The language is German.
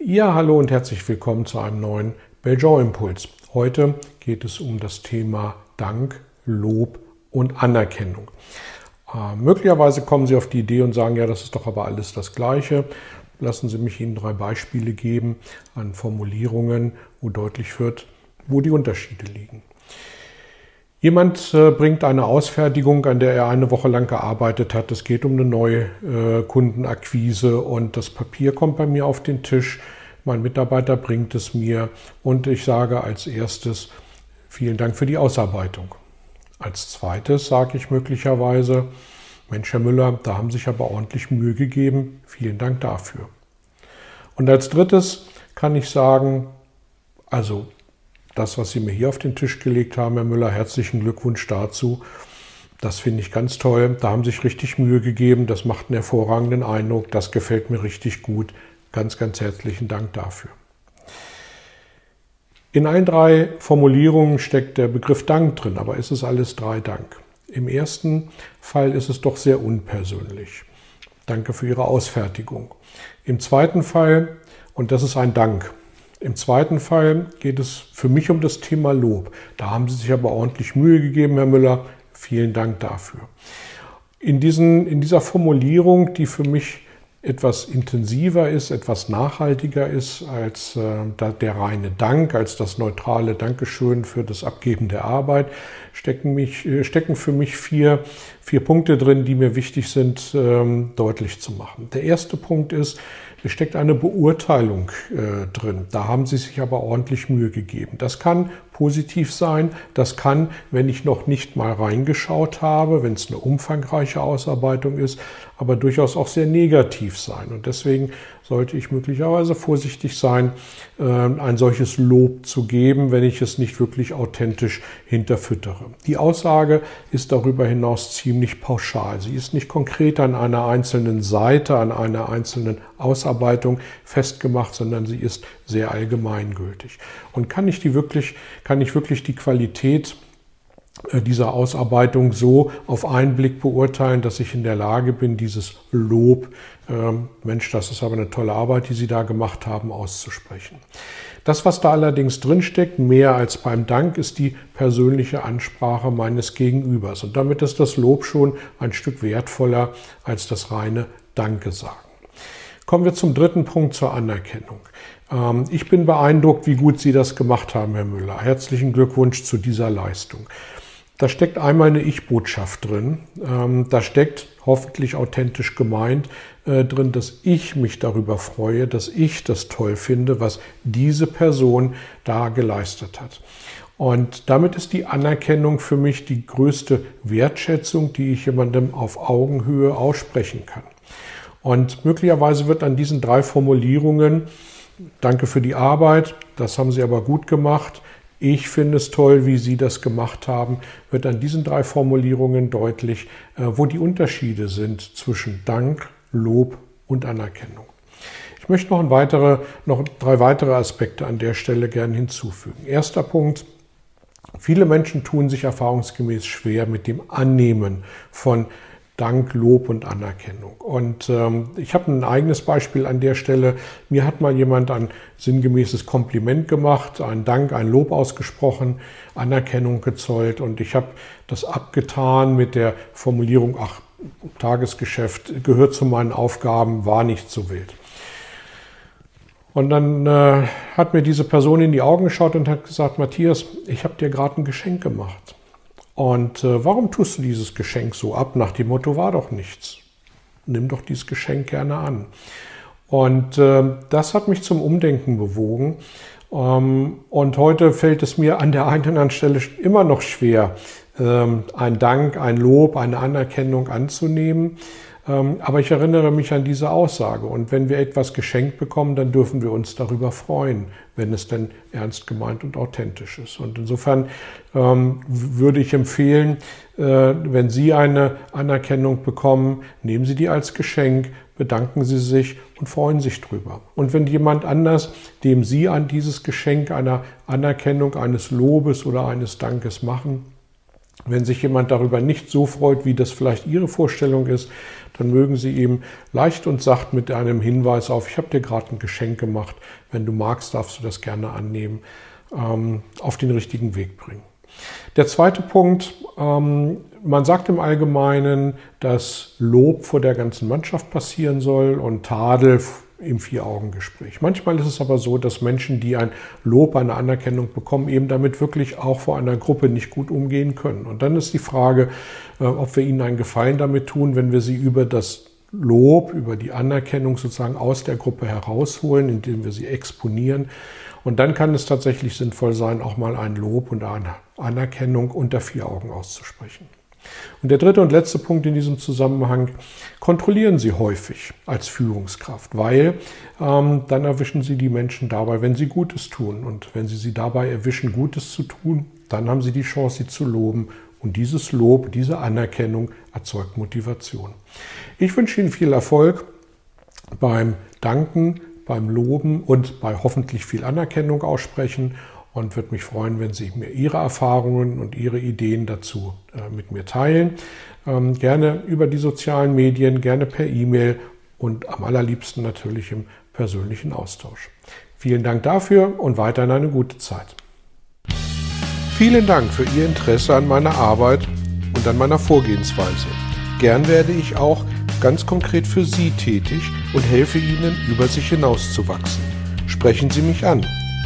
Ja, hallo und herzlich willkommen zu einem neuen Belgian Impuls. Heute geht es um das Thema Dank, Lob und Anerkennung. Äh, möglicherweise kommen Sie auf die Idee und sagen, ja, das ist doch aber alles das Gleiche. Lassen Sie mich Ihnen drei Beispiele geben an Formulierungen, wo deutlich wird, wo die Unterschiede liegen. Jemand äh, bringt eine Ausfertigung, an der er eine Woche lang gearbeitet hat. Es geht um eine neue äh, Kundenakquise und das Papier kommt bei mir auf den Tisch. Mein Mitarbeiter bringt es mir und ich sage als erstes vielen Dank für die Ausarbeitung. Als zweites sage ich möglicherweise, Mensch, Herr Müller, da haben sich aber ordentlich Mühe gegeben. Vielen Dank dafür. Und als drittes kann ich sagen, also das, was Sie mir hier auf den Tisch gelegt haben, Herr Müller, herzlichen Glückwunsch dazu. Das finde ich ganz toll. Da haben Sie sich richtig Mühe gegeben. Das macht einen hervorragenden Eindruck. Das gefällt mir richtig gut. Ganz, ganz herzlichen Dank dafür. In allen drei Formulierungen steckt der Begriff Dank drin, aber ist es alles drei Dank. Im ersten Fall ist es doch sehr unpersönlich. Danke für Ihre Ausfertigung. Im zweiten Fall, und das ist ein Dank, im zweiten Fall geht es für mich um das Thema Lob. Da haben Sie sich aber ordentlich Mühe gegeben, Herr Müller. Vielen Dank dafür. In, diesen, in dieser Formulierung, die für mich etwas intensiver ist, etwas nachhaltiger ist als äh, der reine Dank, als das neutrale Dankeschön für das Abgeben der Arbeit, stecken, mich, äh, stecken für mich vier, vier Punkte drin, die mir wichtig sind, ähm, deutlich zu machen. Der erste Punkt ist, es steckt eine Beurteilung äh, drin. Da haben Sie sich aber ordentlich Mühe gegeben. Das kann positiv sein. Das kann, wenn ich noch nicht mal reingeschaut habe, wenn es eine umfangreiche Ausarbeitung ist, aber durchaus auch sehr negativ sein. Und deswegen sollte ich möglicherweise vorsichtig sein, ähm, ein solches Lob zu geben, wenn ich es nicht wirklich authentisch hinterfüttere. Die Aussage ist darüber hinaus ziemlich pauschal. Sie ist nicht konkret an einer einzelnen Seite, an einer einzelnen Ausarbeitung festgemacht, sondern sie ist sehr allgemeingültig. Und kann ich die wirklich, kann ich wirklich die Qualität dieser Ausarbeitung so auf einen Blick beurteilen, dass ich in der Lage bin, dieses Lob, ähm, Mensch, das ist aber eine tolle Arbeit, die Sie da gemacht haben, auszusprechen. Das, was da allerdings drinsteckt, mehr als beim Dank, ist die persönliche Ansprache meines Gegenübers. Und damit ist das Lob schon ein Stück wertvoller als das reine Danke sagen. Kommen wir zum dritten Punkt zur Anerkennung. Ähm, ich bin beeindruckt, wie gut Sie das gemacht haben, Herr Müller. Herzlichen Glückwunsch zu dieser Leistung. Da steckt einmal eine Ich-Botschaft drin. Ähm, da steckt hoffentlich authentisch gemeint äh, drin, dass ich mich darüber freue, dass ich das toll finde, was diese Person da geleistet hat. Und damit ist die Anerkennung für mich die größte Wertschätzung, die ich jemandem auf Augenhöhe aussprechen kann. Und möglicherweise wird an diesen drei Formulierungen, danke für die Arbeit, das haben Sie aber gut gemacht, ich finde es toll, wie Sie das gemacht haben, wird an diesen drei Formulierungen deutlich, äh, wo die Unterschiede sind zwischen Dank, Lob und Anerkennung. Ich möchte noch, weitere, noch drei weitere Aspekte an der Stelle gern hinzufügen. Erster Punkt. Viele Menschen tun sich erfahrungsgemäß schwer mit dem Annehmen von Dank, Lob und Anerkennung. Und ähm, ich habe ein eigenes Beispiel an der Stelle. Mir hat mal jemand ein sinngemäßes Kompliment gemacht, ein Dank, ein Lob ausgesprochen, Anerkennung gezollt und ich habe das abgetan mit der Formulierung, ach, Tagesgeschäft gehört zu meinen Aufgaben, war nicht so wild. Und dann äh, hat mir diese Person in die Augen geschaut und hat gesagt, Matthias, ich habe dir gerade ein Geschenk gemacht. Und äh, warum tust du dieses Geschenk so ab? Nach dem Motto war doch nichts. Nimm doch dieses Geschenk gerne an. Und äh, das hat mich zum Umdenken bewogen. Ähm, und heute fällt es mir an der einen oder anderen Stelle immer noch schwer, ähm, ein Dank, ein Lob, eine Anerkennung anzunehmen. Ähm, aber ich erinnere mich an diese Aussage. Und wenn wir etwas geschenkt bekommen, dann dürfen wir uns darüber freuen, wenn es denn ernst gemeint und authentisch ist. Und insofern ähm, würde ich empfehlen, äh, wenn Sie eine Anerkennung bekommen, nehmen Sie die als Geschenk, bedanken Sie sich und freuen sich drüber. Und wenn jemand anders, dem Sie an dieses Geschenk einer Anerkennung, eines Lobes oder eines Dankes machen, wenn sich jemand darüber nicht so freut, wie das vielleicht Ihre Vorstellung ist, dann mögen Sie ihm leicht und sacht mit einem Hinweis auf, ich habe dir gerade ein Geschenk gemacht, wenn du magst, darfst du das gerne annehmen, ähm, auf den richtigen Weg bringen. Der zweite Punkt, ähm, man sagt im Allgemeinen, dass Lob vor der ganzen Mannschaft passieren soll und Tadel im Vier-Augen-Gespräch. Manchmal ist es aber so, dass Menschen, die ein Lob, eine Anerkennung bekommen, eben damit wirklich auch vor einer Gruppe nicht gut umgehen können. Und dann ist die Frage, äh, ob wir ihnen einen Gefallen damit tun, wenn wir sie über das Lob, über die Anerkennung sozusagen aus der Gruppe herausholen, indem wir sie exponieren. Und dann kann es tatsächlich sinnvoll sein, auch mal ein Lob und eine Anerkennung unter vier Augen auszusprechen. Und der dritte und letzte Punkt in diesem Zusammenhang, kontrollieren Sie häufig als Führungskraft, weil ähm, dann erwischen Sie die Menschen dabei, wenn sie Gutes tun. Und wenn Sie sie dabei erwischen, Gutes zu tun, dann haben Sie die Chance, sie zu loben. Und dieses Lob, diese Anerkennung erzeugt Motivation. Ich wünsche Ihnen viel Erfolg beim Danken, beim Loben und bei hoffentlich viel Anerkennung aussprechen und würde mich freuen, wenn Sie mir Ihre Erfahrungen und Ihre Ideen dazu äh, mit mir teilen. Ähm, gerne über die sozialen Medien, gerne per E-Mail und am allerliebsten natürlich im persönlichen Austausch. Vielen Dank dafür und weiterhin eine gute Zeit. Vielen Dank für Ihr Interesse an meiner Arbeit und an meiner Vorgehensweise. Gern werde ich auch ganz konkret für Sie tätig und helfe Ihnen, über sich hinauszuwachsen. Sprechen Sie mich an.